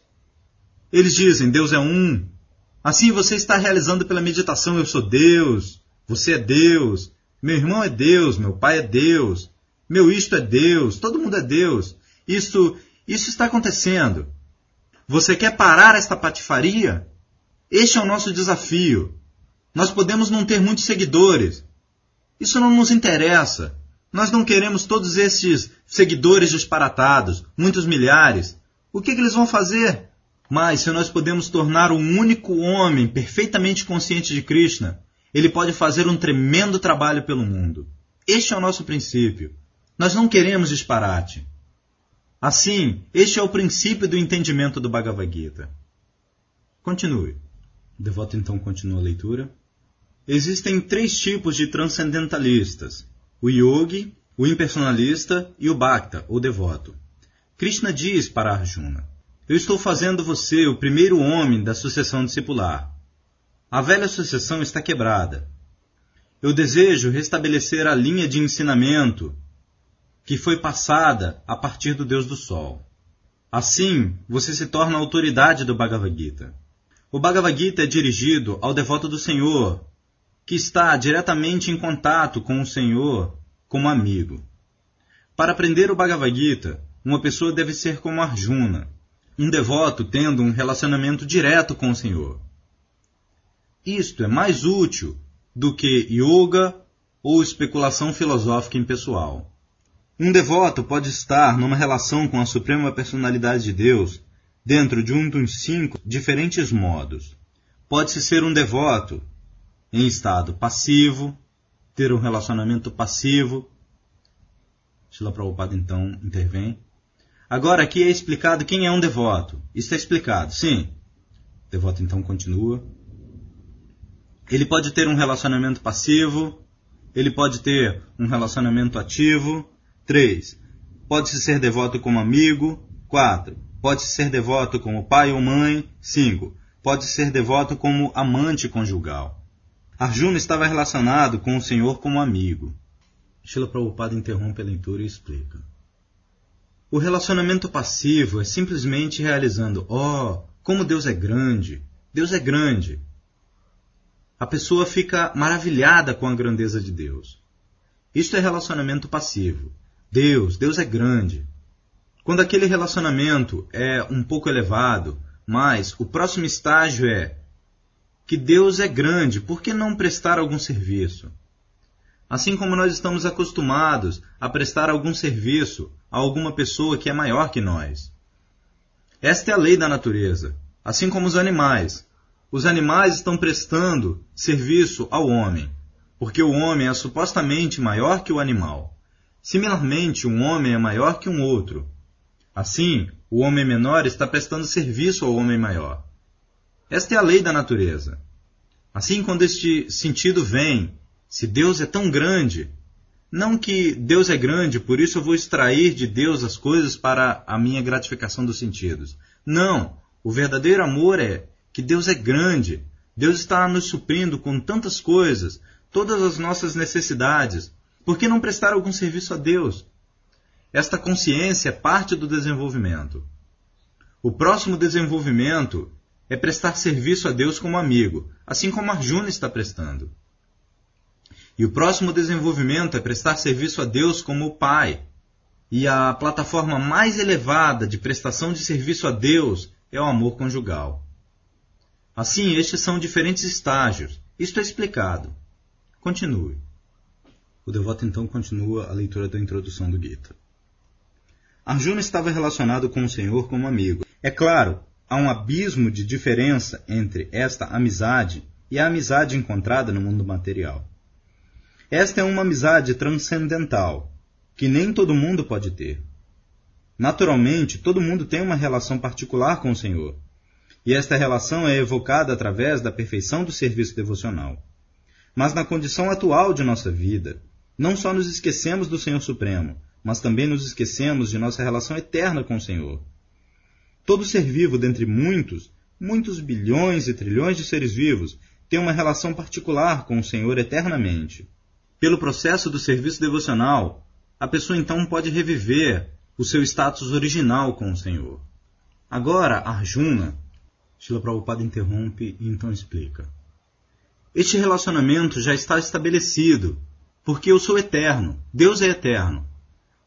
Eles dizem, Deus é um. Assim você está realizando pela meditação, eu sou Deus, você é Deus, meu irmão é Deus, meu pai é Deus, meu isto é Deus, todo mundo é Deus. Isso, isso está acontecendo. Você quer parar esta patifaria? Este é o nosso desafio. Nós podemos não ter muitos seguidores. Isso não nos interessa. Nós não queremos todos esses seguidores disparatados, muitos milhares. O que, que eles vão fazer? Mas se nós podemos tornar um único homem perfeitamente consciente de Krishna, ele pode fazer um tremendo trabalho pelo mundo. Este é o nosso princípio. Nós não queremos disparate. Assim, este é o princípio do entendimento do Bhagavad Gita. Continue. O devoto então continua a leitura. Existem três tipos de transcendentalistas: o yogi, o impersonalista e o bhakta, ou devoto. Krishna diz para Arjuna: Eu estou fazendo você o primeiro homem da sucessão discipular. A velha sucessão está quebrada. Eu desejo restabelecer a linha de ensinamento que foi passada a partir do Deus do Sol. Assim, você se torna a autoridade do Bhagavad Gita. O Bhagavad Gita é dirigido ao devoto do Senhor, que está diretamente em contato com o Senhor como amigo. Para aprender o Bhagavad Gita, uma pessoa deve ser como Arjuna, um devoto tendo um relacionamento direto com o Senhor. Isto é mais útil do que yoga ou especulação filosófica impessoal. Um devoto pode estar numa relação com a Suprema Personalidade de Deus dentro de um dos cinco diferentes modos. Pode-se ser um devoto em estado passivo, ter um relacionamento passivo. Shila Prabhupada então intervém. Agora aqui é explicado quem é um devoto. Isso é explicado, sim. O devoto então continua. Ele pode ter um relacionamento passivo, ele pode ter um relacionamento ativo. 3. Pode-se ser devoto como amigo. 4. Pode-se ser devoto como pai ou mãe. 5. Pode ser devoto como amante conjugal. Arjuna estava relacionado com o Senhor como amigo. Shila Prabhupada interrompe a leitura e explica. O relacionamento passivo é simplesmente realizando, oh, como Deus é grande, Deus é grande. A pessoa fica maravilhada com a grandeza de Deus. Isto é relacionamento passivo. Deus, Deus é grande. Quando aquele relacionamento é um pouco elevado, mas o próximo estágio é que Deus é grande, por que não prestar algum serviço? Assim como nós estamos acostumados a prestar algum serviço a alguma pessoa que é maior que nós. Esta é a lei da natureza, assim como os animais. Os animais estão prestando serviço ao homem, porque o homem é supostamente maior que o animal. Similarmente, um homem é maior que um outro. Assim, o homem menor está prestando serviço ao homem maior. Esta é a lei da natureza. Assim, quando este sentido vem, se Deus é tão grande, não que Deus é grande, por isso eu vou extrair de Deus as coisas para a minha gratificação dos sentidos. Não, o verdadeiro amor é que Deus é grande. Deus está nos suprindo com tantas coisas, todas as nossas necessidades. Por que não prestar algum serviço a Deus? Esta consciência é parte do desenvolvimento. O próximo desenvolvimento é prestar serviço a Deus como amigo, assim como Arjuna está prestando. E o próximo desenvolvimento é prestar serviço a Deus como Pai. E a plataforma mais elevada de prestação de serviço a Deus é o amor conjugal. Assim, estes são diferentes estágios. Isto é explicado. Continue. O devoto então continua a leitura da introdução do Gita. Arjuna estava relacionado com o Senhor como amigo. É claro, há um abismo de diferença entre esta amizade e a amizade encontrada no mundo material. Esta é uma amizade transcendental, que nem todo mundo pode ter. Naturalmente, todo mundo tem uma relação particular com o Senhor, e esta relação é evocada através da perfeição do serviço devocional. Mas na condição atual de nossa vida, não só nos esquecemos do Senhor Supremo, mas também nos esquecemos de nossa relação eterna com o Senhor. Todo ser vivo dentre muitos, muitos bilhões e trilhões de seres vivos, tem uma relação particular com o Senhor eternamente. Pelo processo do serviço devocional, a pessoa então pode reviver o seu status original com o Senhor. Agora, Arjuna, Shila Prabhupada interrompe e então explica. Este relacionamento já está estabelecido, porque eu sou eterno, Deus é eterno.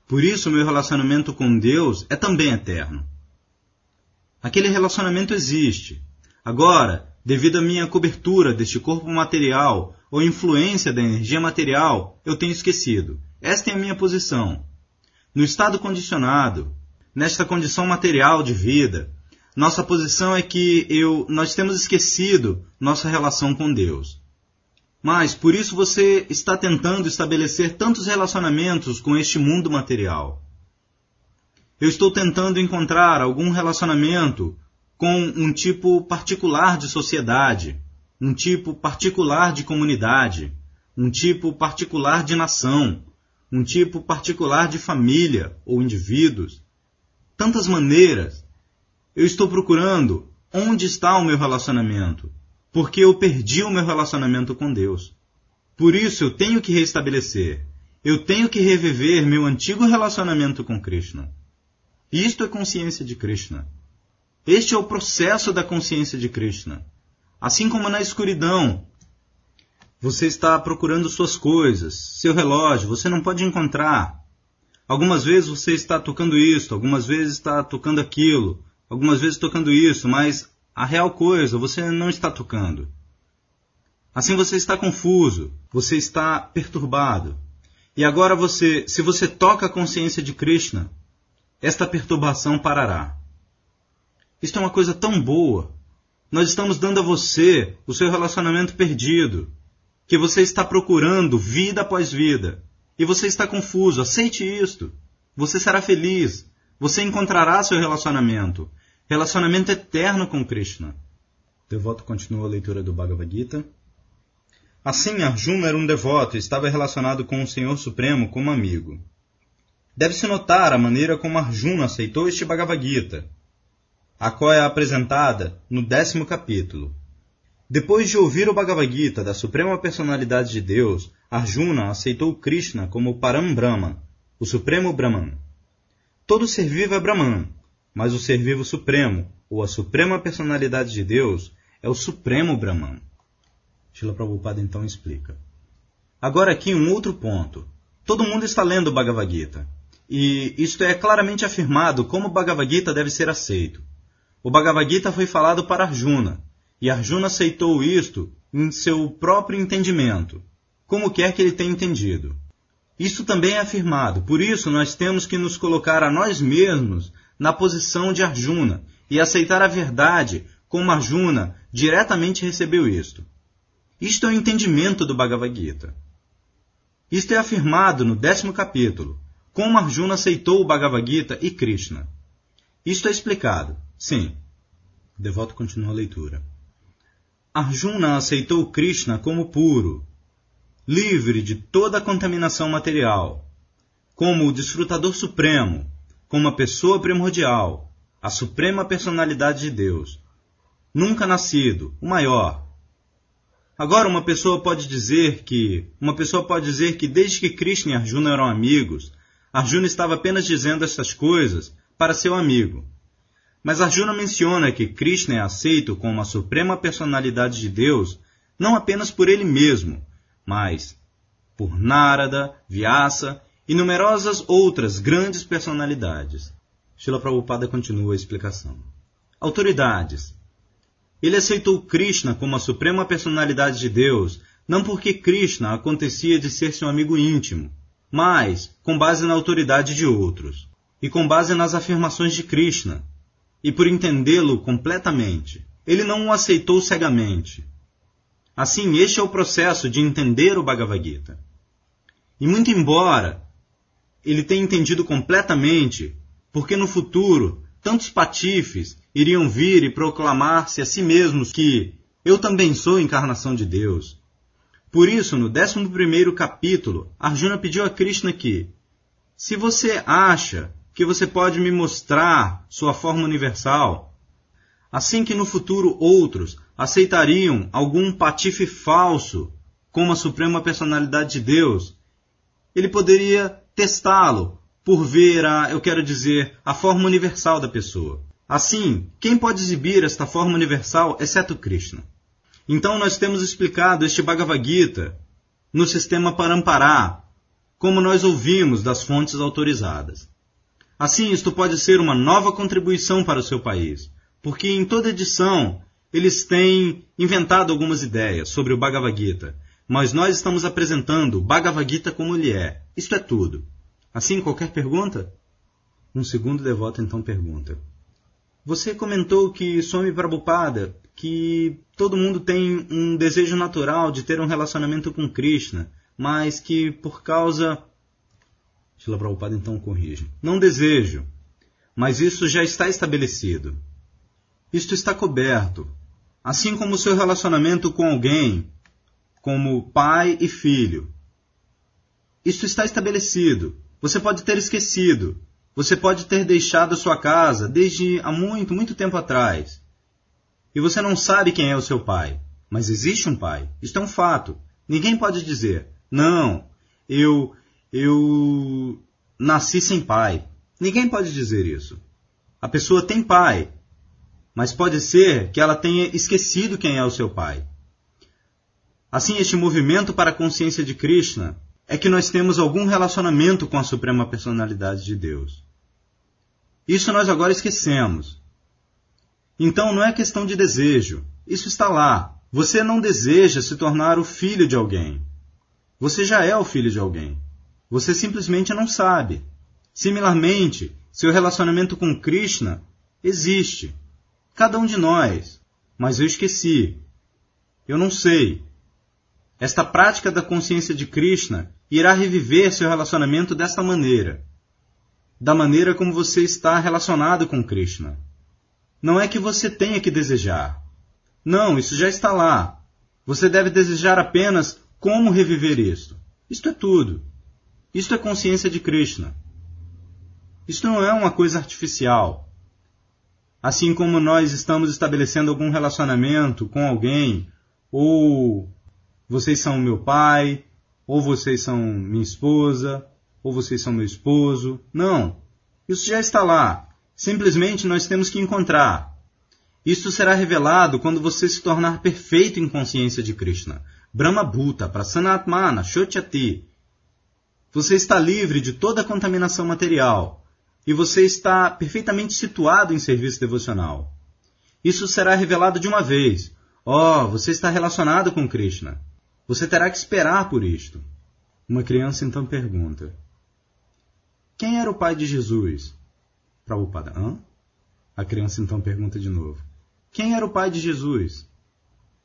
Por isso, meu relacionamento com Deus é também eterno. Aquele relacionamento existe. Agora, devido à minha cobertura deste corpo material ou influência da energia material, eu tenho esquecido. Esta é a minha posição. No estado condicionado, nesta condição material de vida, nossa posição é que eu, nós temos esquecido nossa relação com Deus. Mas por isso você está tentando estabelecer tantos relacionamentos com este mundo material. Eu estou tentando encontrar algum relacionamento com um tipo particular de sociedade, um tipo particular de comunidade, um tipo particular de nação, um tipo particular de família ou indivíduos. Tantas maneiras. Eu estou procurando onde está o meu relacionamento, porque eu perdi o meu relacionamento com Deus. Por isso eu tenho que restabelecer, eu tenho que reviver meu antigo relacionamento com Krishna. Isto é consciência de Krishna. Este é o processo da consciência de Krishna. Assim como na escuridão, você está procurando suas coisas, seu relógio, você não pode encontrar. Algumas vezes você está tocando isso, algumas vezes está tocando aquilo, algumas vezes tocando isso, mas a real coisa você não está tocando. Assim você está confuso, você está perturbado. E agora você, se você toca a consciência de Krishna, esta perturbação parará. Isto é uma coisa tão boa. Nós estamos dando a você o seu relacionamento perdido, que você está procurando vida após vida, e você está confuso. Aceite isto. Você será feliz. você encontrará seu relacionamento, relacionamento eterno com Krishna. Devoto continua a leitura do Bhagavad Gita. Assim, Arjuna era um devoto e estava relacionado com o Senhor Supremo como amigo. Deve-se notar a maneira como Arjuna aceitou este Bhagavad Gita, a qual é apresentada no décimo capítulo. Depois de ouvir o Bhagavad Gita da Suprema Personalidade de Deus, Arjuna aceitou Krishna como Param Brahman, o Supremo Brahman. Todo ser vivo é Brahman, mas o ser vivo supremo, ou a Suprema Personalidade de Deus, é o Supremo Brahman. Shila Prabhupada então explica. Agora aqui um outro ponto. Todo mundo está lendo o Bhagavad Gita. E isto é claramente afirmado como o Bhagavad Gita deve ser aceito. O Bhagavad Gita foi falado para Arjuna, e Arjuna aceitou isto em seu próprio entendimento, como quer que ele tenha entendido. Isso também é afirmado, por isso nós temos que nos colocar a nós mesmos na posição de Arjuna e aceitar a verdade como Arjuna diretamente recebeu isto. Isto é o entendimento do Bhagavad Gita. Isto é afirmado no décimo capítulo, como Arjuna aceitou o Bhagavad Gita e Krishna. Isto é explicado. Sim. O devoto continua a leitura. Arjuna aceitou Krishna como puro, livre de toda a contaminação material, como o desfrutador supremo, como a pessoa primordial, a suprema personalidade de Deus, nunca nascido, o maior, Agora uma pessoa pode dizer que uma pessoa pode dizer que desde que Krishna e Arjuna eram amigos, Arjuna estava apenas dizendo essas coisas para seu amigo. Mas Arjuna menciona que Krishna é aceito como a suprema personalidade de Deus não apenas por ele mesmo, mas por Narada, Vyasa e numerosas outras grandes personalidades. Shila Prabhupada continua a explicação. Autoridades, ele aceitou Krishna como a suprema personalidade de Deus, não porque Krishna acontecia de ser seu amigo íntimo, mas com base na autoridade de outros, e com base nas afirmações de Krishna, e por entendê-lo completamente. Ele não o aceitou cegamente. Assim, este é o processo de entender o Bhagavad Gita. E muito embora ele tenha entendido completamente, porque no futuro tantos patifes iriam vir e proclamar-se a si mesmos que eu também sou encarnação de Deus. Por isso, no 11 capítulo, Arjuna pediu a Krishna que, se você acha que você pode me mostrar sua forma universal, assim que no futuro outros aceitariam algum patife falso como a suprema personalidade de Deus, ele poderia testá-lo por ver a, eu quero dizer, a forma universal da pessoa. Assim, quem pode exibir esta forma universal exceto Krishna? Então nós temos explicado este Bhagavad Gita no sistema Parampará, como nós ouvimos das fontes autorizadas. Assim, isto pode ser uma nova contribuição para o seu país, porque em toda edição eles têm inventado algumas ideias sobre o Bhagavad Gita, mas nós estamos apresentando Bhagavad Gita como ele é. Isto é tudo. Assim, qualquer pergunta? Um segundo devoto então pergunta: Você comentou que Swami Prabhupada, que todo mundo tem um desejo natural de ter um relacionamento com Krishna, mas que por causa. Shila Prabhupada então corrige: Não desejo, mas isso já está estabelecido. Isto está coberto, assim como o seu relacionamento com alguém, como pai e filho. Isto está estabelecido. Você pode ter esquecido. Você pode ter deixado a sua casa desde há muito, muito tempo atrás. E você não sabe quem é o seu pai. Mas existe um pai. Isto é um fato. Ninguém pode dizer: "Não, eu eu nasci sem pai". Ninguém pode dizer isso. A pessoa tem pai, mas pode ser que ela tenha esquecido quem é o seu pai. Assim, este movimento para a consciência de Krishna é que nós temos algum relacionamento com a Suprema Personalidade de Deus. Isso nós agora esquecemos. Então não é questão de desejo. Isso está lá. Você não deseja se tornar o filho de alguém. Você já é o filho de alguém. Você simplesmente não sabe. Similarmente, seu relacionamento com Krishna existe. Cada um de nós. Mas eu esqueci. Eu não sei. Esta prática da consciência de Krishna irá reviver seu relacionamento desta maneira. da maneira como você está relacionado com Krishna. Não é que você tenha que desejar. Não, isso já está lá. Você deve desejar apenas como reviver isto. Isto é tudo. Isto é consciência de Krishna. Isto não é uma coisa artificial. Assim como nós estamos estabelecendo algum relacionamento com alguém, ou vocês são meu pai, ou vocês são minha esposa, ou vocês são meu esposo. Não. Isso já está lá. Simplesmente nós temos que encontrar. Isto será revelado quando você se tornar perfeito em consciência de Krishna. Brahma Bhuta, Prasanatmana, Shotyati. Você está livre de toda contaminação material e você está perfeitamente situado em serviço devocional. Isso será revelado de uma vez. Oh, você está relacionado com Krishna. Você terá que esperar por isto. Uma criança então pergunta: Quem era o pai de Jesus? Prabhupada, hã? A criança então pergunta de novo: Quem era o pai de Jesus?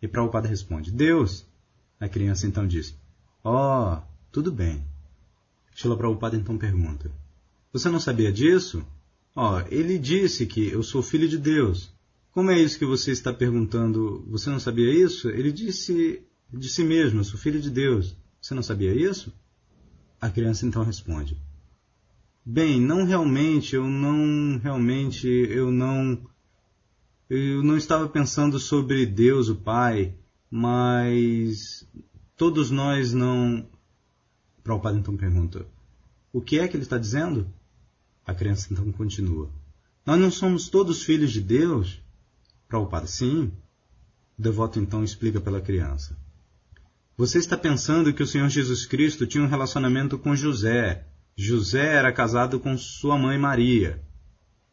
E Prabhupada responde: Deus. A criança então diz: Oh, tudo bem. Shila Prabhupada então pergunta: Você não sabia disso? Oh, ele disse que eu sou filho de Deus. Como é isso que você está perguntando? Você não sabia isso? Ele disse de si mesmo: Eu sou filho de Deus. Você não sabia isso? A criança então responde: Bem, não realmente, eu não realmente, eu não eu não estava pensando sobre Deus, o Pai, mas todos nós não. Prabhupada então pergunta: O que é que ele está dizendo? A criança então continua: Nós não somos todos filhos de Deus? Prabhupada, sim. O devoto então explica pela criança: você está pensando que o Senhor Jesus Cristo tinha um relacionamento com José. José era casado com sua mãe Maria.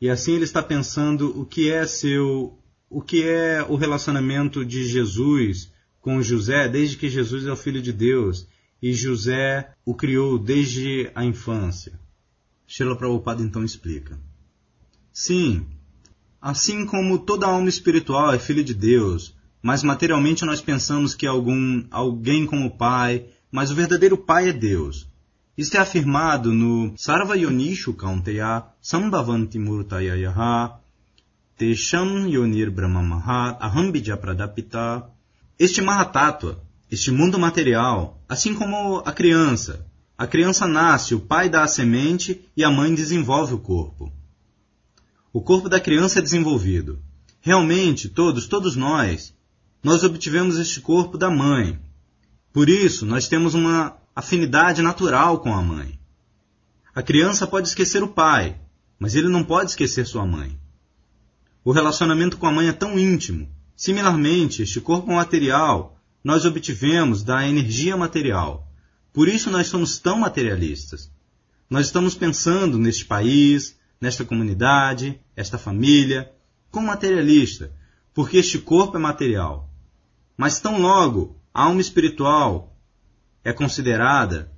E assim ele está pensando o que é seu o que é o relacionamento de Jesus com José desde que Jesus é o filho de Deus e José o criou desde a infância. Sheila Prabhupada então explica. Sim, assim como toda alma espiritual é filha de Deus, mas materialmente nós pensamos que algum, alguém como pai, mas o verdadeiro pai é Deus. Isto é afirmado no Sarva Yonishu Kaunteya Sambhavanti Murtayayaha Tesham Yonir Brahmamaha Aham Pradapita. Este Mahatattva, este mundo material, assim como a criança. A criança nasce, o pai dá a semente e a mãe desenvolve o corpo. O corpo da criança é desenvolvido. Realmente, todos, todos nós, nós obtivemos este corpo da mãe. Por isso, nós temos uma afinidade natural com a mãe. A criança pode esquecer o pai, mas ele não pode esquecer sua mãe. O relacionamento com a mãe é tão íntimo. Similarmente, este corpo material nós obtivemos da energia material. Por isso nós somos tão materialistas. Nós estamos pensando neste país, nesta comunidade, esta família, como materialista, porque este corpo é material. Mas tão logo a alma espiritual é considerada,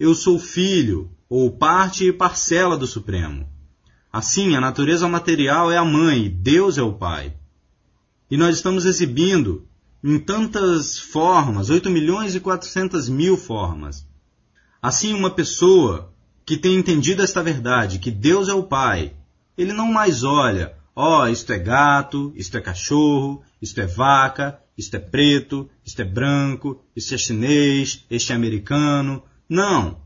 eu sou filho ou parte e parcela do Supremo. Assim, a natureza material é a mãe, Deus é o pai. E nós estamos exibindo em tantas formas, 8 milhões e 400 mil formas. Assim, uma pessoa que tem entendido esta verdade, que Deus é o Pai, ele não mais olha, ó, oh, isto é gato, isto é cachorro, isto é vaca, isto é preto, isto é branco, isto é chinês, este é americano. Não.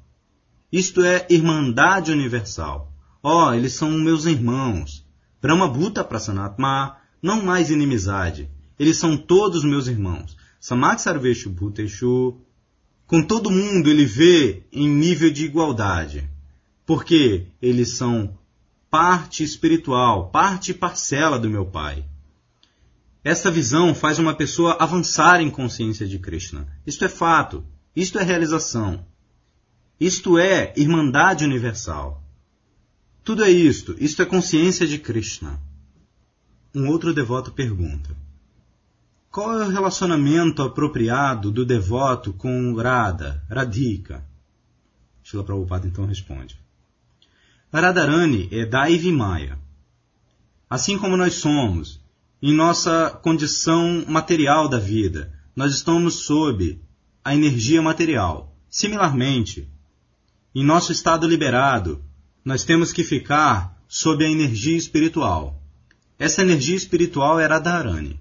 Isto é irmandade universal. Ó, oh, eles são meus irmãos. Brahma Bhuta Prasanatma, não mais inimizade. Eles são todos meus irmãos. Samak Sarveshu Bhuteshu. Com todo mundo ele vê em nível de igualdade. Porque eles são parte espiritual, parte parcela do meu Pai. Esta visão faz uma pessoa avançar em consciência de Krishna. Isto é fato. Isto é realização. Isto é irmandade universal. Tudo é isto. Isto é consciência de Krishna. Um outro devoto pergunta: Qual é o relacionamento apropriado do devoto com Radha, Radhika? Shila Prabhupada então responde: Radharani é Daivi Maya. Assim como nós somos, em nossa condição material da vida. Nós estamos sob a energia material. Similarmente, em nosso estado liberado, nós temos que ficar sob a energia espiritual. Essa energia espiritual era a Dharani.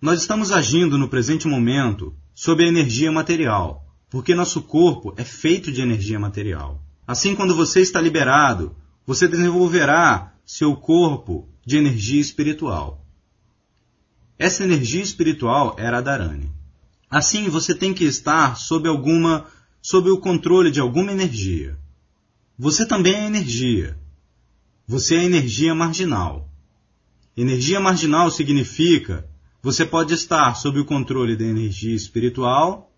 Nós estamos agindo no presente momento sob a energia material, porque nosso corpo é feito de energia material. Assim, quando você está liberado, você desenvolverá seu corpo de energia espiritual. Essa energia espiritual era a Dharani. Assim, você tem que estar sob alguma, sob o controle de alguma energia. Você também é energia. Você é energia marginal. Energia marginal significa você pode estar sob o controle da energia espiritual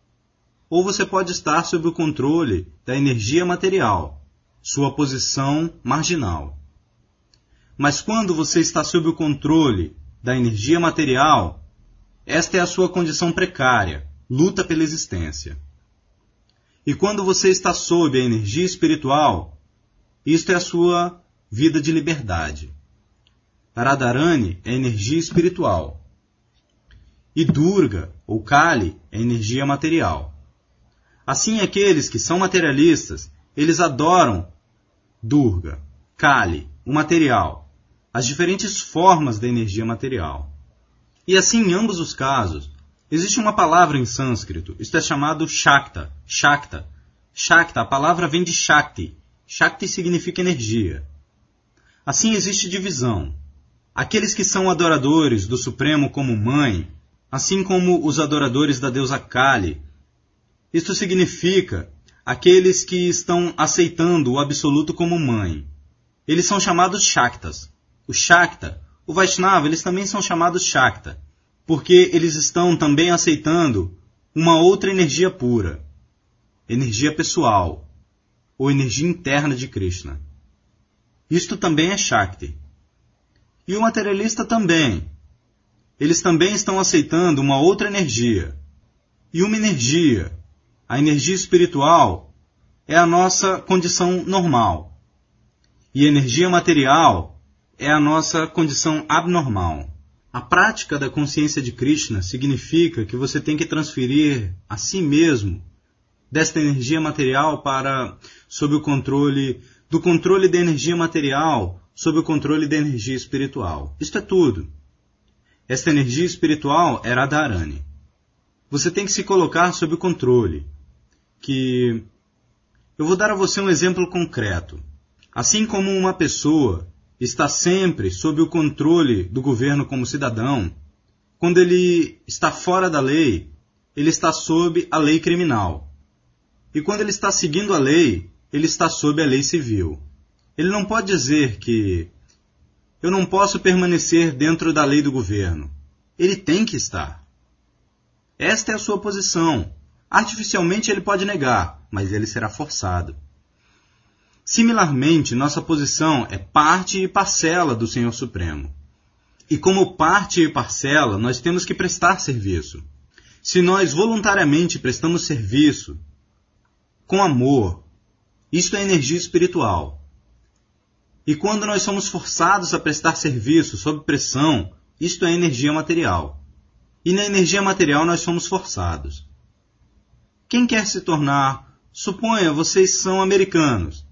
ou você pode estar sob o controle da energia material, sua posição marginal. Mas quando você está sob o controle da energia material, esta é a sua condição precária, luta pela existência. E quando você está sob a energia espiritual, isto é a sua vida de liberdade. Radharani é energia espiritual. E Durga, ou Kali, é energia material. Assim, aqueles que são materialistas, eles adoram Durga, Kali, o material, as diferentes formas da energia material. E assim, em ambos os casos, existe uma palavra em sânscrito, isto é chamado Shakta, Shakta. Shakta, a palavra vem de Shakti. Shakti significa energia. Assim existe divisão. Aqueles que são adoradores do Supremo como mãe, assim como os adoradores da deusa Kali. Isto significa aqueles que estão aceitando o absoluto como mãe. Eles são chamados Shaktas. O Shakta, o Vaishnava, eles também são chamados Shakta, porque eles estão também aceitando uma outra energia pura, energia pessoal, ou energia interna de Krishna. Isto também é Shakti. E o materialista também. Eles também estão aceitando uma outra energia. E uma energia, a energia espiritual, é a nossa condição normal. E a energia material é a nossa condição abnormal. A prática da consciência de Krishna significa que você tem que transferir a si mesmo desta energia material para sob o controle do controle da energia material sob o controle da energia espiritual. Isto é tudo. Esta energia espiritual era a Dharani. Você tem que se colocar sob o controle. Que eu vou dar a você um exemplo concreto. Assim como uma pessoa está sempre sob o controle do governo como cidadão, quando ele está fora da lei, ele está sob a lei criminal. E quando ele está seguindo a lei, ele está sob a lei civil. Ele não pode dizer que eu não posso permanecer dentro da lei do governo. Ele tem que estar. Esta é a sua posição. Artificialmente ele pode negar, mas ele será forçado. Similarmente, nossa posição é parte e parcela do Senhor Supremo. E como parte e parcela, nós temos que prestar serviço. Se nós voluntariamente prestamos serviço, com amor, isto é energia espiritual. E quando nós somos forçados a prestar serviço sob pressão, isto é energia material. E na energia material nós somos forçados. Quem quer se tornar, suponha vocês são americanos,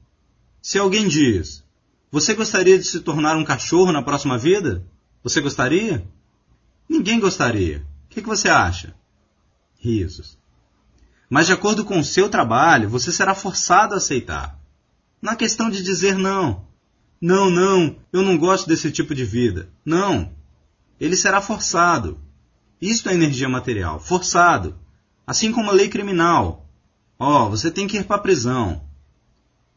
se alguém diz: Você gostaria de se tornar um cachorro na próxima vida? Você gostaria? Ninguém gostaria. O que, que você acha? Risos. Mas de acordo com o seu trabalho, você será forçado a aceitar. Na questão de dizer não. Não, não, eu não gosto desse tipo de vida. Não. Ele será forçado. Isto é energia material. Forçado. Assim como a lei criminal. Ó, oh, você tem que ir para a prisão.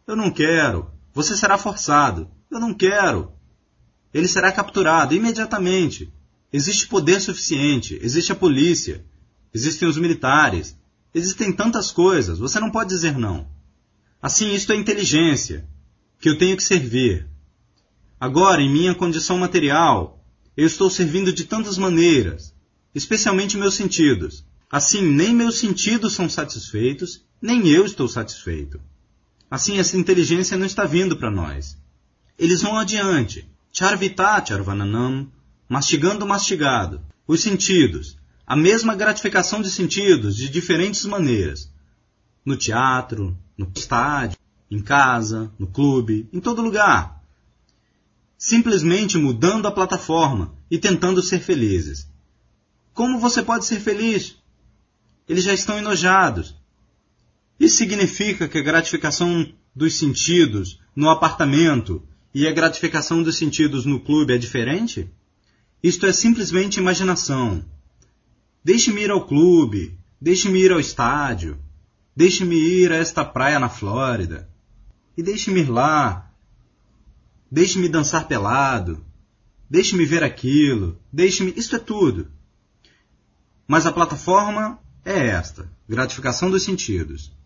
Eu não quero. Você será forçado. Eu não quero. Ele será capturado imediatamente. Existe poder suficiente, existe a polícia, existem os militares, existem tantas coisas, você não pode dizer não. Assim, isto é inteligência, que eu tenho que servir. Agora, em minha condição material, eu estou servindo de tantas maneiras, especialmente meus sentidos. Assim, nem meus sentidos são satisfeitos, nem eu estou satisfeito. Assim, essa inteligência não está vindo para nós. Eles vão adiante. Charvita charvananam, mastigando mastigado. Os sentidos. A mesma gratificação de sentidos, de diferentes maneiras. No teatro, no estádio, em casa, no clube, em todo lugar. Simplesmente mudando a plataforma e tentando ser felizes. Como você pode ser feliz? Eles já estão enojados. Isso significa que a gratificação dos sentidos no apartamento e a gratificação dos sentidos no clube é diferente? Isto é simplesmente imaginação. Deixe-me ir ao clube, deixe-me ir ao estádio, deixe-me ir a esta praia na Flórida, e deixe-me ir lá, deixe-me dançar pelado, deixe-me ver aquilo, deixe-me. Isto é tudo. Mas a plataforma é esta: gratificação dos sentidos.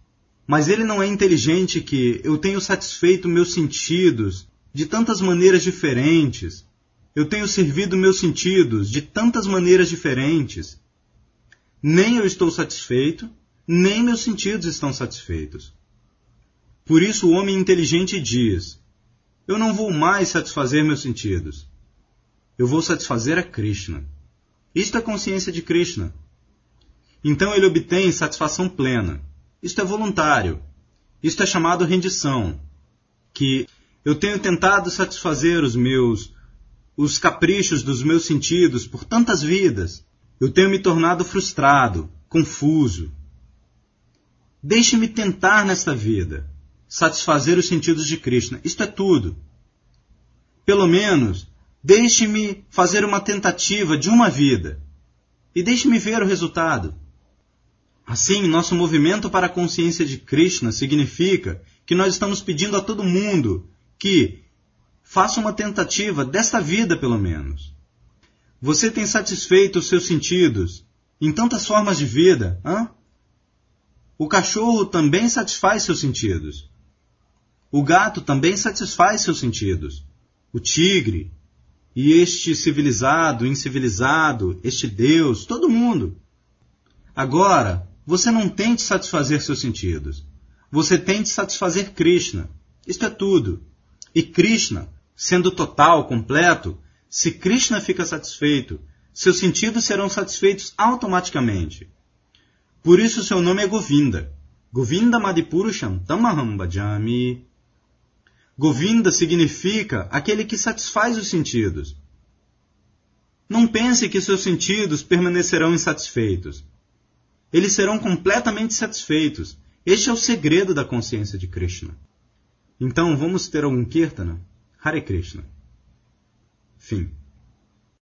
Mas ele não é inteligente que eu tenho satisfeito meus sentidos de tantas maneiras diferentes. Eu tenho servido meus sentidos de tantas maneiras diferentes. Nem eu estou satisfeito, nem meus sentidos estão satisfeitos. Por isso o homem inteligente diz: Eu não vou mais satisfazer meus sentidos. Eu vou satisfazer a Krishna. Isto é consciência de Krishna. Então ele obtém satisfação plena. Isto é voluntário. Isto é chamado rendição. Que eu tenho tentado satisfazer os meus os caprichos dos meus sentidos por tantas vidas. Eu tenho me tornado frustrado, confuso. Deixe-me tentar nesta vida satisfazer os sentidos de Krishna. Isto é tudo. Pelo menos, deixe-me fazer uma tentativa de uma vida e deixe-me ver o resultado. Assim, nosso movimento para a consciência de Krishna significa que nós estamos pedindo a todo mundo que faça uma tentativa desta vida, pelo menos. Você tem satisfeito os seus sentidos em tantas formas de vida, hã? O cachorro também satisfaz seus sentidos. O gato também satisfaz seus sentidos. O tigre, e este civilizado, incivilizado, este Deus, todo mundo. Agora, você não tente satisfazer seus sentidos. Você tente satisfazer Krishna. Isto é tudo. E Krishna, sendo total, completo, se Krishna fica satisfeito, seus sentidos serão satisfeitos automaticamente. Por isso seu nome é Govinda. Govinda Madipurusham Tamaham Bhajami. Govinda significa aquele que satisfaz os sentidos. Não pense que seus sentidos permanecerão insatisfeitos eles serão completamente satisfeitos. Este é o segredo da consciência de Krishna. Então, vamos ter algum Kirtana? Hare Krishna. Fim.